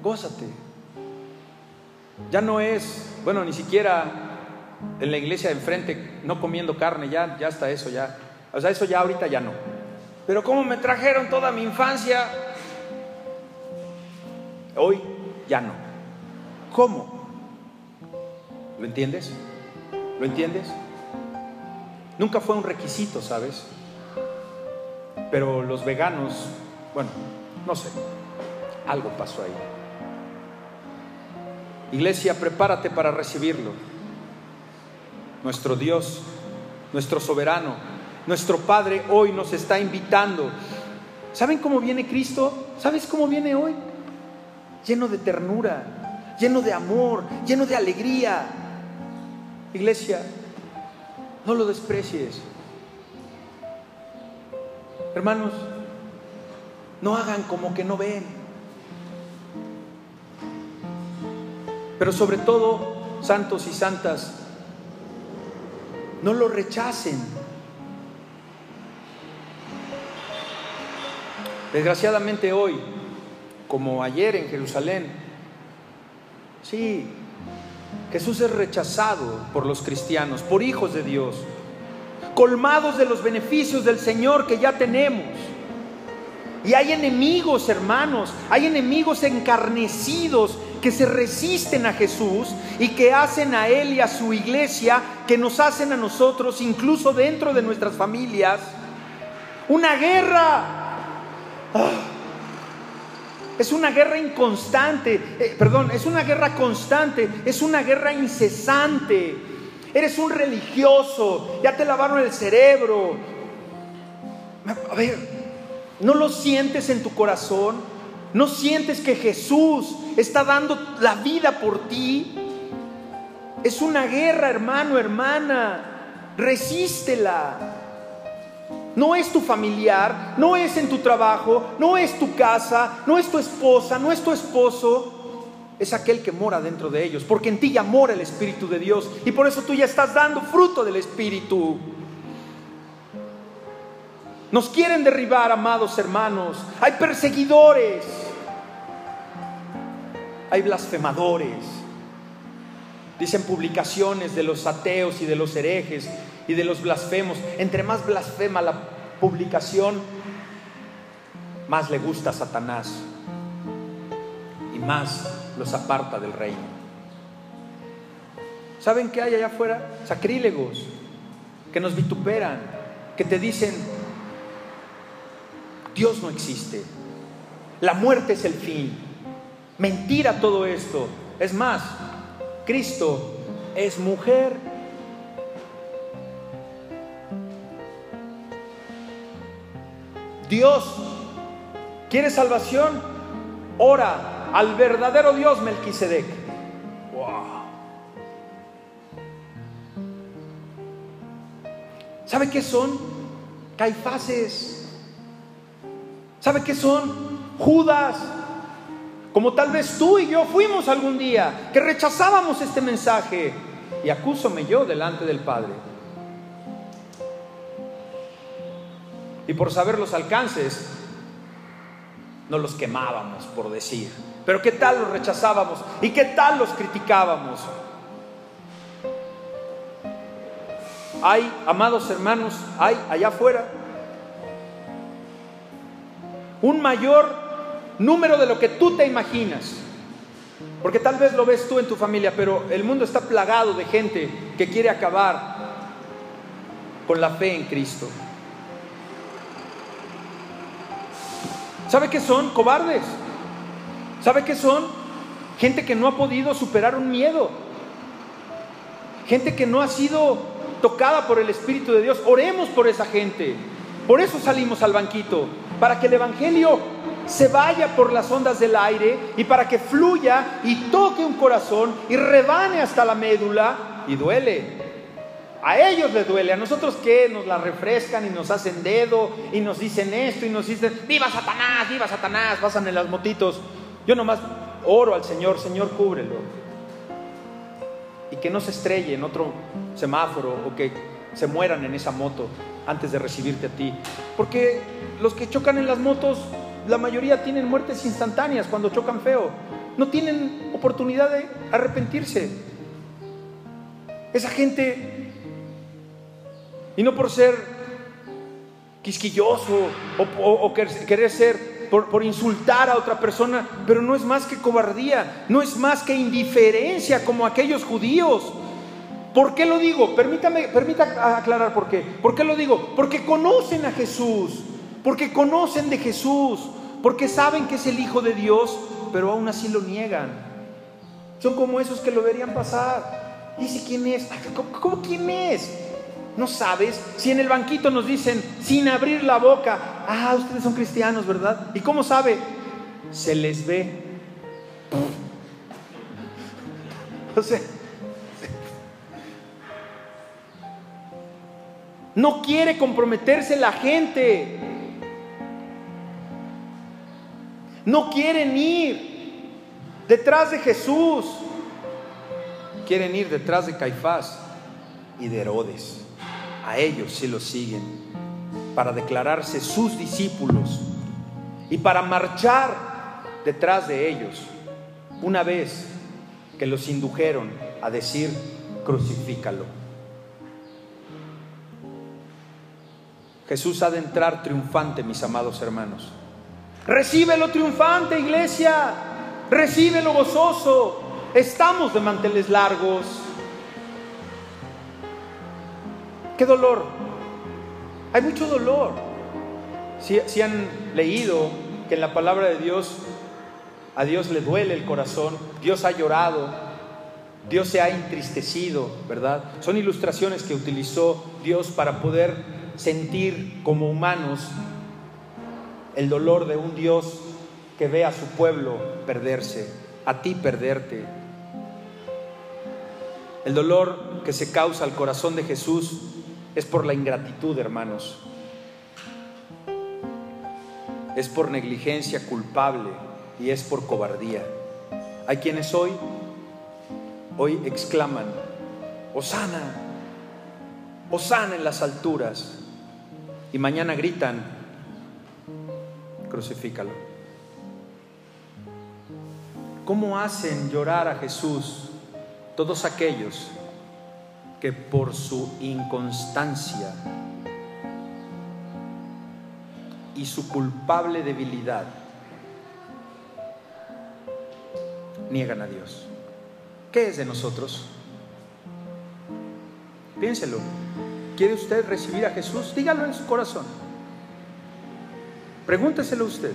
Gózate. Ya no es, bueno, ni siquiera en la iglesia de enfrente no comiendo carne, ya, ya está eso, ya. O sea, eso ya ahorita ya no. Pero como me trajeron toda mi infancia, hoy ya no. ¿Cómo? ¿Lo entiendes? ¿Lo entiendes? Nunca fue un requisito, ¿sabes? Pero los veganos, bueno, no sé, algo pasó ahí. Iglesia, prepárate para recibirlo. Nuestro Dios, nuestro soberano, nuestro Padre hoy nos está invitando. ¿Saben cómo viene Cristo? ¿Sabes cómo viene hoy? Lleno de ternura, lleno de amor, lleno de alegría. Iglesia, no lo desprecies. Hermanos, no hagan como que no ven. Pero sobre todo, santos y santas, no lo rechacen. Desgraciadamente hoy, como ayer en Jerusalén, sí, Jesús es rechazado por los cristianos, por hijos de Dios colmados de los beneficios del Señor que ya tenemos. Y hay enemigos, hermanos, hay enemigos encarnecidos que se resisten a Jesús y que hacen a Él y a su iglesia, que nos hacen a nosotros, incluso dentro de nuestras familias, una guerra. Ah. Es una guerra inconstante, eh, perdón, es una guerra constante, es una guerra incesante Eres un religioso, ya te lavaron el cerebro. A ver, ¿no lo sientes en tu corazón? ¿No sientes que Jesús está dando la vida por ti? Es una guerra, hermano, hermana. Resístela. No es tu familiar, no es en tu trabajo, no es tu casa, no es tu esposa, no es tu esposo es aquel que mora dentro de ellos, porque en ti ya mora el Espíritu de Dios y por eso tú ya estás dando fruto del Espíritu. Nos quieren derribar, amados hermanos. Hay perseguidores. Hay blasfemadores. Dicen publicaciones de los ateos y de los herejes y de los blasfemos. Entre más blasfema la publicación, más le gusta a Satanás y más los aparta del reino. ¿Saben qué hay allá afuera? Sacrílegos que nos vituperan, que te dicen, Dios no existe, la muerte es el fin, mentira todo esto. Es más, Cristo es mujer. Dios quiere salvación, ora al verdadero Dios Melquisedec. Wow. ¿Sabe qué son? Caifaces. ¿Sabe qué son? Judas. Como tal vez tú y yo fuimos algún día, que rechazábamos este mensaje. Y acúsome yo delante del Padre. Y por saber los alcances, no los quemábamos, por decir. Pero ¿qué tal los rechazábamos? ¿Y qué tal los criticábamos? Hay, amados hermanos, hay allá afuera un mayor número de lo que tú te imaginas. Porque tal vez lo ves tú en tu familia, pero el mundo está plagado de gente que quiere acabar con la fe en Cristo. ¿Sabe qué son? Cobardes. ¿Sabe qué son? Gente que no ha podido superar un miedo. Gente que no ha sido tocada por el Espíritu de Dios. Oremos por esa gente. Por eso salimos al banquito, para que el Evangelio se vaya por las ondas del aire y para que fluya y toque un corazón y rebane hasta la médula y duele. A ellos les duele, a nosotros que nos la refrescan y nos hacen dedo y nos dicen esto y nos dicen, viva Satanás, viva Satanás, pasan en las motitos. Yo nomás oro al Señor, Señor, cúbrelo. Y que no se estrelle en otro semáforo o que se mueran en esa moto antes de recibirte a ti. Porque los que chocan en las motos, la mayoría tienen muertes instantáneas cuando chocan feo. No tienen oportunidad de arrepentirse. Esa gente, y no por ser quisquilloso o, querer ser, por, insultar a otra persona, pero no es más que cobardía, no es más que indiferencia como aquellos judíos ¿Por qué lo digo? Permítame, permita aclarar por qué. ¿Por qué lo digo? Porque conocen a Jesús, porque conocen de Jesús, porque saben que es el Hijo de Dios, pero aún así lo niegan. Son como esos que lo verían pasar. Dice quién es. ¿Cómo, quién es? No sabes. Si en el banquito nos dicen sin abrir la boca, ah, ustedes son cristianos, ¿verdad? ¿Y cómo sabe? Se les ve. <laughs> O sea, No quiere comprometerse la gente. No quieren ir detrás de Jesús. Quieren ir detrás de Caifás y de Herodes. A ellos sí los siguen para declararse sus discípulos y para marchar detrás de ellos una vez que los indujeron a decir crucifícalo. Jesús ha de entrar triunfante, mis amados hermanos. Recíbelo triunfante, iglesia. Recíbelo gozoso. Estamos de manteles largos. Qué dolor. Hay mucho dolor. Si, si han leído que en la palabra de Dios a Dios le duele el corazón, Dios ha llorado, Dios se ha entristecido, ¿verdad? Son ilustraciones que utilizó Dios para poder sentir como humanos el dolor de un Dios que ve a su pueblo perderse, a ti perderte. El dolor que se causa al corazón de Jesús es por la ingratitud, hermanos. Es por negligencia culpable y es por cobardía. Hay quienes hoy, hoy exclaman, Osana, Osana en las alturas. y mañana gritan, crucifícalo. ¿Cómo hacen llorar a Jesús todos aquellos que por su inconstancia y su culpable debilidad niegan a Dios? ¿Qué es de nosotros? Piénselo. ¿Quiere usted recibir a Jesús? Dígalo en su corazón. Pregúnteselo usted.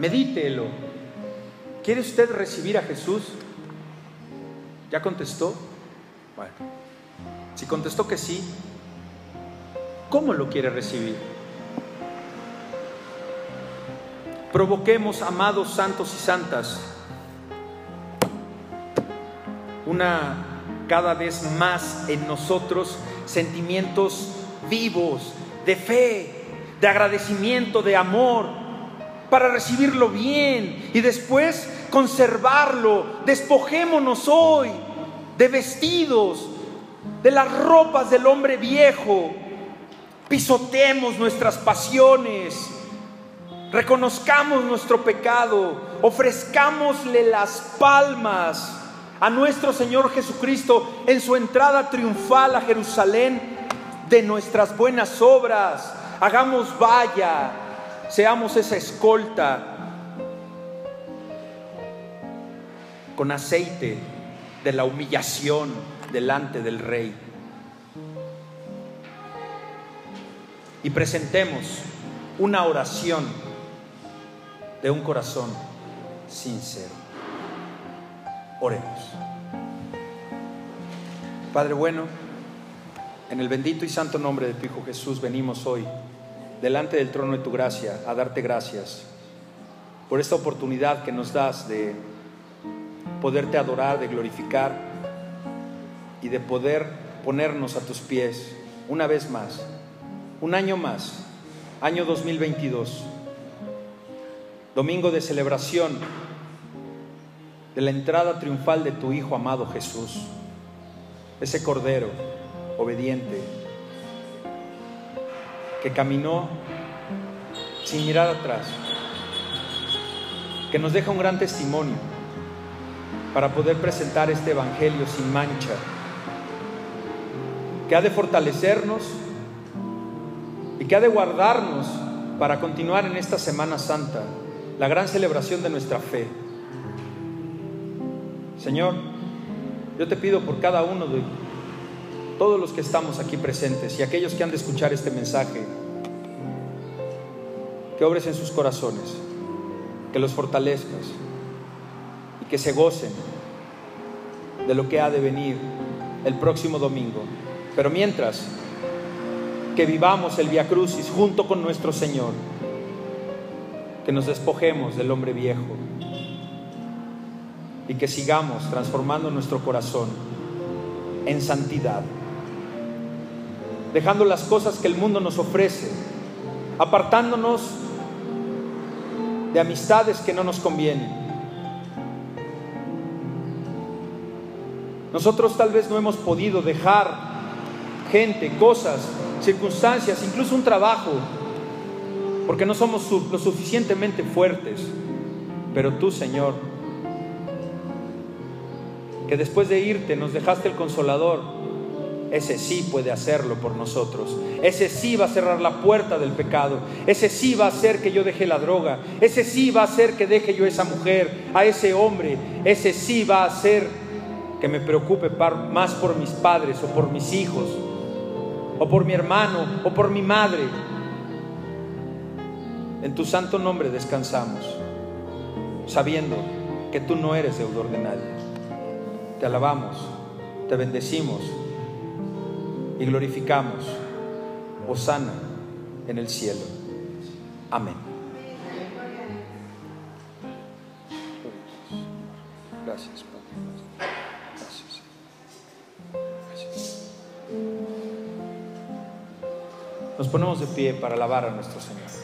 Medítelo. ¿Quiere usted recibir a Jesús? ¿Ya contestó? Bueno, si contestó que sí, ¿cómo lo quiere recibir? Provoquemos, amados santos y santas, una cada vez más en nosotros sentimientos vivos de fe, de agradecimiento, de amor, para recibirlo bien y después conservarlo. Despojémonos hoy de vestidos, de las ropas del hombre viejo. Pisotemos nuestras pasiones. Reconozcamos nuestro pecado. Ofrezcámosle las palmas a nuestro Señor Jesucristo en su entrada triunfal a Jerusalén de nuestras buenas obras. Hagamos vaya, seamos esa escolta con aceite de la humillación delante del Rey. Y presentemos una oración de un corazón sincero. Oremos. Padre bueno, en el bendito y santo nombre de tu Hijo Jesús venimos hoy delante del trono de tu gracia a darte gracias por esta oportunidad que nos das de poderte adorar, de glorificar y de poder ponernos a tus pies una vez más, un año más, año 2022, domingo de celebración de la entrada triunfal de tu Hijo amado Jesús, ese Cordero obediente que caminó sin mirar atrás, que nos deja un gran testimonio para poder presentar este Evangelio sin mancha, que ha de fortalecernos y que ha de guardarnos para continuar en esta Semana Santa, la gran celebración de nuestra fe. Señor, yo te pido por cada uno de todos los que estamos aquí presentes y aquellos que han de escuchar este mensaje, que obres en sus corazones, que los fortalezcas que se gocen de lo que ha de venir el próximo domingo. Pero mientras, que vivamos el Via Crucis junto con nuestro Señor, que nos despojemos del hombre viejo y que sigamos transformando nuestro corazón en santidad, dejando las cosas que el mundo nos ofrece, apartándonos de amistades que no nos convienen. Nosotros tal vez no hemos podido dejar gente, cosas, circunstancias, incluso un trabajo, porque no somos lo suficientemente fuertes, pero tú, Señor, que después de irte nos dejaste el consolador, ese sí puede hacerlo por nosotros. Ese sí va a cerrar la puerta del pecado. Ese sí va a hacer que yo deje la droga. Ese sí va a hacer que deje yo a esa mujer, a ese hombre. Ese sí va a hacer que me preocupe más por mis padres o por mis hijos o por mi hermano o por mi madre. En tu santo nombre descansamos, sabiendo que tú no eres deudor de nadie te alabamos, te bendecimos y glorificamos. Osana en el cielo. Amén. Gracias, Nos ponemos de pie para alabar a nuestro Señor.